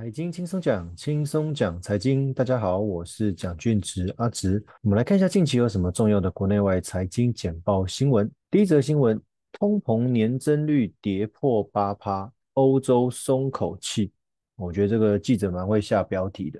财经轻松讲，轻松讲财经。大家好，我是蒋俊植阿植。我们来看一下近期有什么重要的国内外财经简报新闻。第一则新闻：通膨年增率跌破八趴，欧洲松口气。我觉得这个记者蛮会下标题的。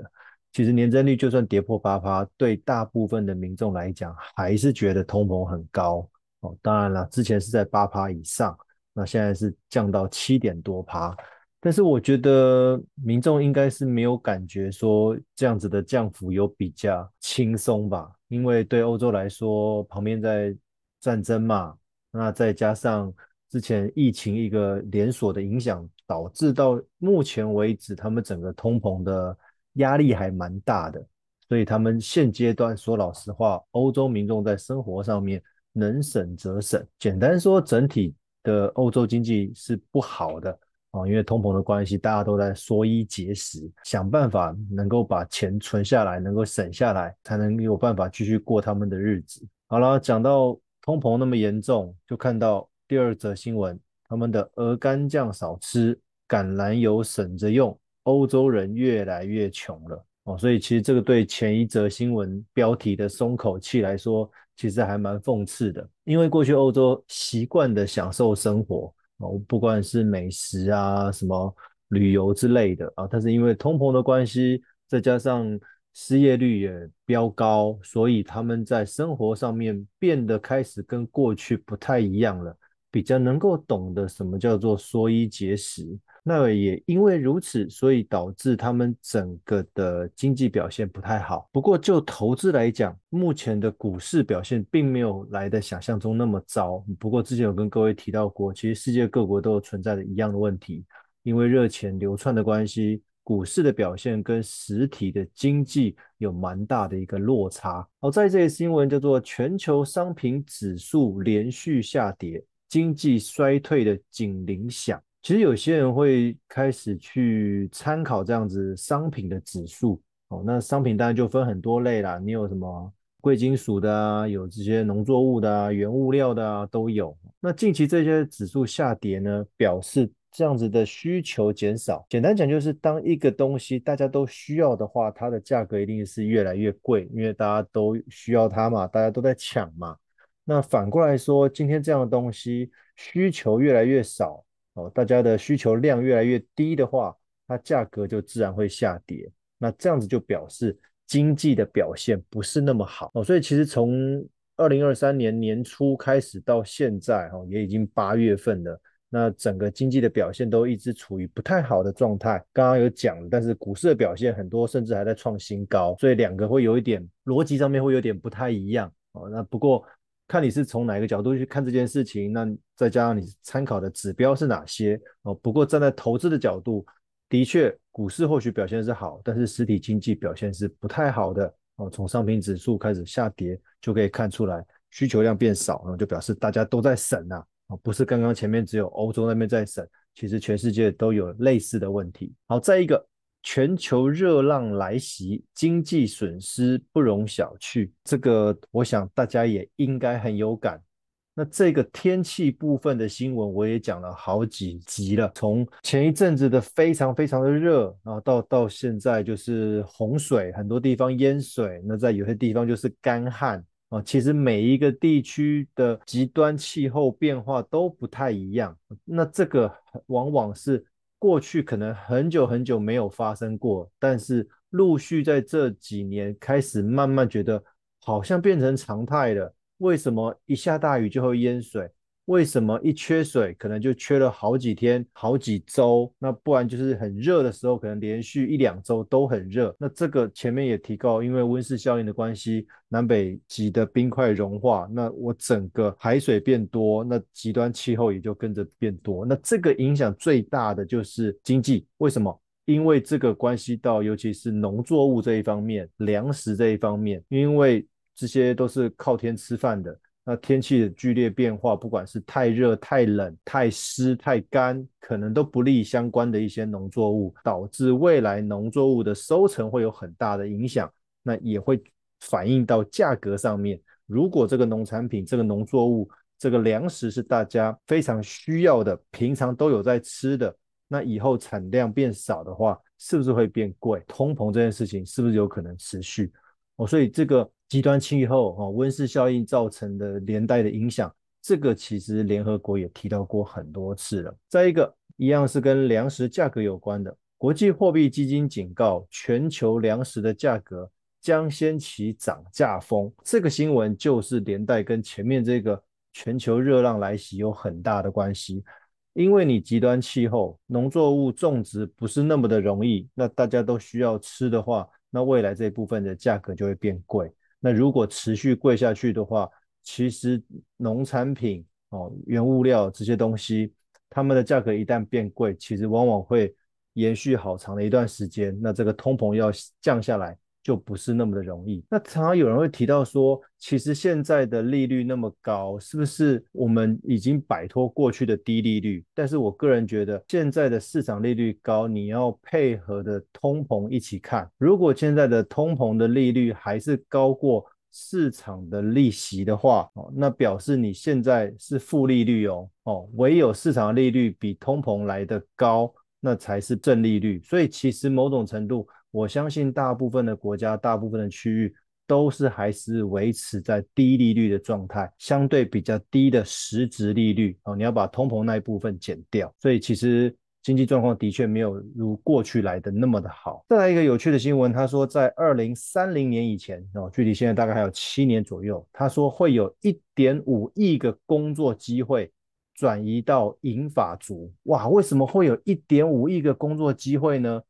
其实年增率就算跌破八趴，对大部分的民众来讲，还是觉得通膨很高哦。当然了，之前是在八趴以上，那现在是降到七点多趴。但是我觉得民众应该是没有感觉说这样子的降幅有比较轻松吧，因为对欧洲来说，旁边在战争嘛，那再加上之前疫情一个连锁的影响，导致到目前为止他们整个通膨的压力还蛮大的，所以他们现阶段说老实话，欧洲民众在生活上面能省则省。简单说，整体的欧洲经济是不好的。啊，因为通膨的关系，大家都在缩衣节食，想办法能够把钱存下来，能够省下来，才能有办法继续过他们的日子。好了，讲到通膨那么严重，就看到第二则新闻，他们的鹅肝酱少吃，橄榄油省着用，欧洲人越来越穷了。哦，所以其实这个对前一则新闻标题的松口气来说，其实还蛮讽刺的，因为过去欧洲习惯的享受生活。哦，不管是美食啊，什么旅游之类的啊，但是因为通膨的关系，再加上失业率也飙高，所以他们在生活上面变得开始跟过去不太一样了，比较能够懂得什么叫做缩衣节食。那也因为如此，所以导致他们整个的经济表现不太好。不过就投资来讲，目前的股市表现并没有来的想象中那么糟。不过之前有跟各位提到过，其实世界各国都有存在着一样的问题，因为热钱流窜的关系，股市的表现跟实体的经济有蛮大的一个落差。好，在这个新闻叫做全球商品指数连续下跌，经济衰退的警铃响。其实有些人会开始去参考这样子商品的指数哦，那商品当然就分很多类啦，你有什么贵金属的啊，有这些农作物的啊，原物料的啊都有。那近期这些指数下跌呢，表示这样子的需求减少。简单讲就是，当一个东西大家都需要的话，它的价格一定是越来越贵，因为大家都需要它嘛，大家都在抢嘛。那反过来说，今天这样的东西需求越来越少。哦，大家的需求量越来越低的话，它价格就自然会下跌。那这样子就表示经济的表现不是那么好哦。所以其实从二零二三年年初开始到现在，哈，也已经八月份了。那整个经济的表现都一直处于不太好的状态。刚刚有讲，但是股市的表现很多甚至还在创新高，所以两个会有一点逻辑上面会有点不太一样哦。那不过。看你是从哪一个角度去看这件事情，那再加上你参考的指标是哪些哦。不过站在投资的角度，的确股市或许表现是好，但是实体经济表现是不太好的哦。从商品指数开始下跌就可以看出来，需求量变少，然后就表示大家都在省呐啊，不是刚刚前面只有欧洲那边在省，其实全世界都有类似的问题。好，再一个。全球热浪来袭，经济损失不容小觑。这个我想大家也应该很有感。那这个天气部分的新闻我也讲了好几集了，从前一阵子的非常非常的热，然后到到现在就是洪水，很多地方淹水。那在有些地方就是干旱啊。其实每一个地区的极端气候变化都不太一样。那这个往往是。过去可能很久很久没有发生过，但是陆续在这几年开始慢慢觉得好像变成常态了。为什么一下大雨就会淹水？为什么一缺水可能就缺了好几天、好几周？那不然就是很热的时候，可能连续一两周都很热。那这个前面也提到，因为温室效应的关系，南北极的冰块融化，那我整个海水变多，那极端气候也就跟着变多。那这个影响最大的就是经济。为什么？因为这个关系到，尤其是农作物这一方面、粮食这一方面，因为这些都是靠天吃饭的。那天气的剧烈变化，不管是太热、太冷、太湿、太干，可能都不利相关的一些农作物，导致未来农作物的收成会有很大的影响。那也会反映到价格上面。如果这个农产品、这个农作物、这个粮食是大家非常需要的，平常都有在吃的，那以后产量变少的话，是不是会变贵？通膨这件事情是不是有可能持续？哦，所以这个极端气候哦，温室效应造成的连带的影响，这个其实联合国也提到过很多次了。再一个，一样是跟粮食价格有关的，国际货币基金警告，全球粮食的价格将掀起涨价风。这个新闻就是连带跟前面这个全球热浪来袭有很大的关系。因为你极端气候，农作物种植不是那么的容易，那大家都需要吃的话，那未来这部分的价格就会变贵。那如果持续贵下去的话，其实农产品哦、原物料这些东西，它们的价格一旦变贵，其实往往会延续好长的一段时间。那这个通膨要降下来，就不是那么的容易。那常常有人会提到说，其实现在的利率那么高，是不是我们已经摆脱过去的低利率？但是我个人觉得，现在的市场利率高，你要配合的通膨一起看。如果现在的通膨的利率还是高过市场的利息的话，哦，那表示你现在是负利率哦。哦，唯有市场利率比通膨来得高，那才是正利率。所以其实某种程度。我相信大部分的国家、大部分的区域都是还是维持在低利率的状态，相对比较低的实质利率哦。你要把通膨那一部分减掉，所以其实经济状况的确没有如过去来的那么的好。再来一个有趣的新闻，他说在二零三零年以前哦，距离现在大概还有七年左右，他说会有一点五亿个工作机会转移到银发族。哇，为什么会有一点五亿个工作机会呢？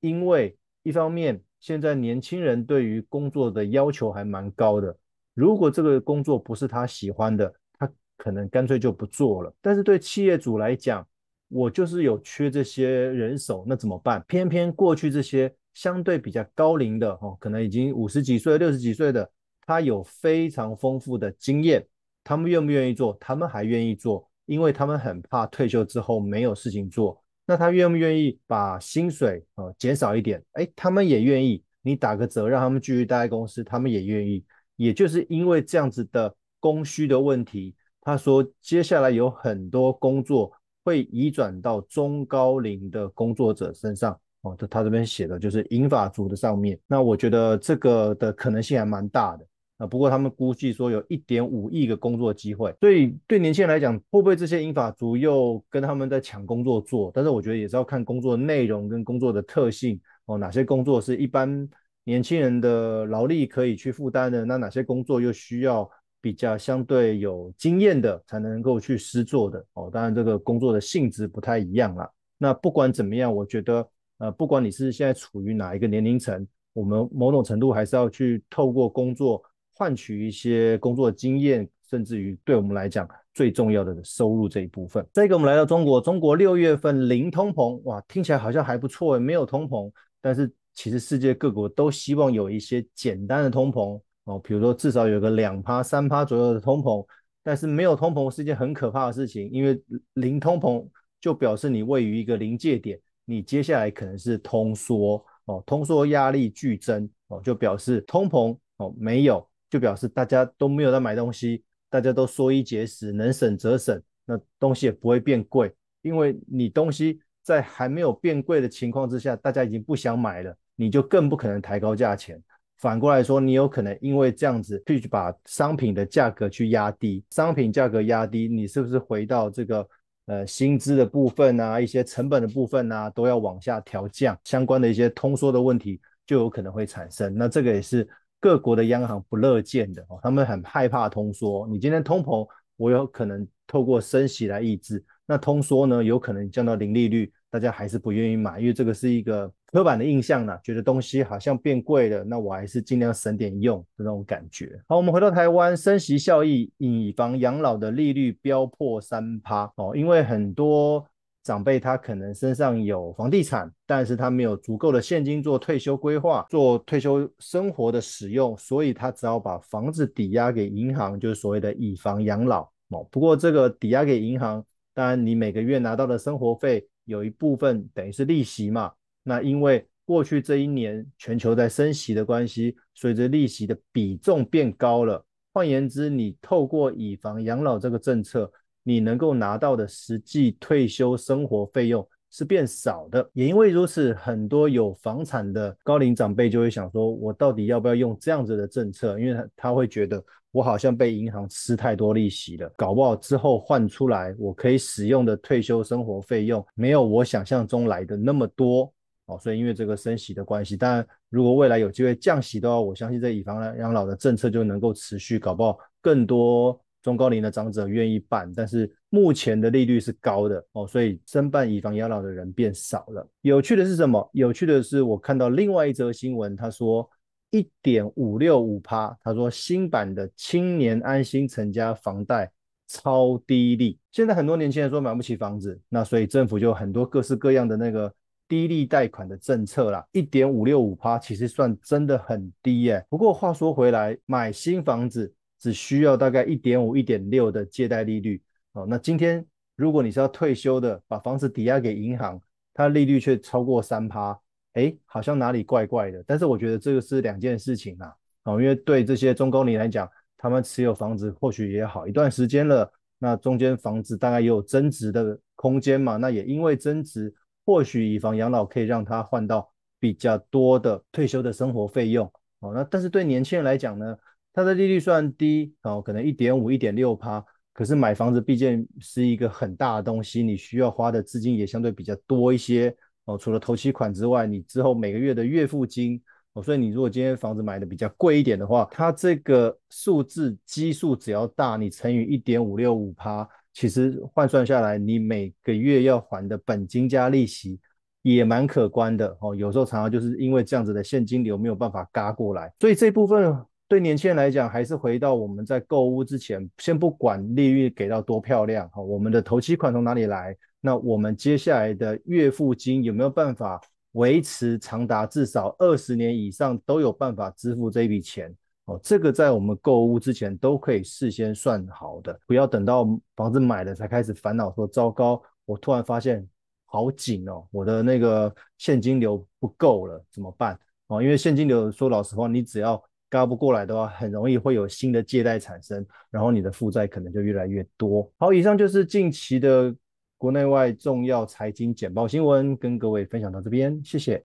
因为一方面，现在年轻人对于工作的要求还蛮高的。如果这个工作不是他喜欢的，他可能干脆就不做了。但是对企业主来讲，我就是有缺这些人手，那怎么办？偏偏过去这些相对比较高龄的哦，可能已经五十几岁、六十几岁的，他有非常丰富的经验。他们愿不愿意做？他们还愿意做，因为他们很怕退休之后没有事情做。那他愿不愿意把薪水啊减少一点？哎，他们也愿意。你打个折，让他们继续待在公司，他们也愿意。也就是因为这样子的供需的问题，他说接下来有很多工作会移转到中高龄的工作者身上。哦，他他这边写的就是银发族的上面。那我觉得这个的可能性还蛮大的。啊，不过他们估计说有一点五亿个工作机会，所以对年轻人来讲，会不会这些英法族又跟他们在抢工作做？但是我觉得也是要看工作内容跟工作的特性哦，哪些工作是一般年轻人的劳力可以去负担的，那哪些工作又需要比较相对有经验的才能够去施做的哦？当然这个工作的性质不太一样啦。那不管怎么样，我觉得呃，不管你是现在处于哪一个年龄层，我们某种程度还是要去透过工作。换取一些工作经验，甚至于对我们来讲最重要的收入这一部分。再一个，我们来到中国，中国六月份零通膨，哇，听起来好像还不错，没有通膨。但是其实世界各国都希望有一些简单的通膨哦，比如说至少有个两趴、三趴左右的通膨。但是没有通膨是一件很可怕的事情，因为零通膨就表示你位于一个临界点，你接下来可能是通缩哦，通缩压力剧增哦，就表示通膨哦没有。就表示大家都没有在买东西，大家都缩衣节食，能省则省，那东西也不会变贵，因为你东西在还没有变贵的情况之下，大家已经不想买了，你就更不可能抬高价钱。反过来说，你有可能因为这样子去把商品的价格去压低，商品价格压低，你是不是回到这个呃薪资的部分啊，一些成本的部分啊，都要往下调降，相关的一些通缩的问题就有可能会产生。那这个也是。各国的央行不乐见的哦，他们很害怕通缩。你今天通膨，我有可能透过升息来抑制。那通缩呢，有可能降到零利率，大家还是不愿意买，因为这个是一个刻板的印象呢，觉得东西好像变贵了，那我还是尽量省点用的那种感觉。好，我们回到台湾，升息效益，以防养老的利率飙破三趴哦，因为很多。长辈他可能身上有房地产，但是他没有足够的现金做退休规划、做退休生活的使用，所以他只好把房子抵押给银行，就是所谓的以房养老。哦，不过这个抵押给银行，当然你每个月拿到的生活费有一部分等于是利息嘛。那因为过去这一年全球在升息的关系，随着利息的比重变高了。换言之，你透过以房养老这个政策。你能够拿到的实际退休生活费用是变少的。也因为如此，很多有房产的高龄长辈就会想说，我到底要不要用这样子的政策？因为他他会觉得我好像被银行吃太多利息了，搞不好之后换出来我可以使用的退休生活费用没有我想象中来的那么多。哦，所以因为这个升息的关系，当然如果未来有机会降息的话，我相信这以房养老的政策就能够持续，搞不好更多中高龄的长者愿意办。但是目前的利率是高的哦，所以申办以房养老的人变少了。有趣的是什么？有趣的是我看到另外一则新闻，他说一点五六五趴，他说新版的青年安心成家房贷超低利。现在很多年轻人说买不起房子，那所以政府就很多各式各样的那个。低利贷款的政策啦，一点五六五趴，其实算真的很低耶。不过话说回来，买新房子只需要大概一点五、一点六的借贷利率哦。那今天如果你是要退休的，把房子抵押给银行，它利率却超过三趴，哎，好像哪里怪怪的。但是我觉得这个是两件事情啊。哦，因为对这些中高龄来讲，他们持有房子或许也好一段时间了，那中间房子大概也有增值的空间嘛。那也因为增值。或许以房养老可以让他换到比较多的退休的生活费用哦。那但是对年轻人来讲呢，它的利率算低哦，可能一点五、一点六趴。可是买房子毕竟是一个很大的东西，你需要花的资金也相对比较多一些哦。除了头期款之外，你之后每个月的月付金哦，所以你如果今天房子买的比较贵一点的话，它这个数字基数只要大，你乘以一点五六五趴。其实换算下来，你每个月要还的本金加利息也蛮可观的哦。有时候常常就是因为这样子的现金流没有办法嘎过来，所以这部分对年轻人来讲，还是回到我们在购物之前，先不管利率给到多漂亮哈，我们的头期款从哪里来？那我们接下来的月付金有没有办法维持长达至少二十年以上都有办法支付这一笔钱？哦，这个在我们购物之前都可以事先算好的，不要等到房子买了才开始烦恼说糟糕，我突然发现好紧哦，我的那个现金流不够了，怎么办？哦，因为现金流说老实话，你只要高不过来的话，很容易会有新的借贷产生，然后你的负债可能就越来越多。好，以上就是近期的国内外重要财经简报新闻，跟各位分享到这边，谢谢。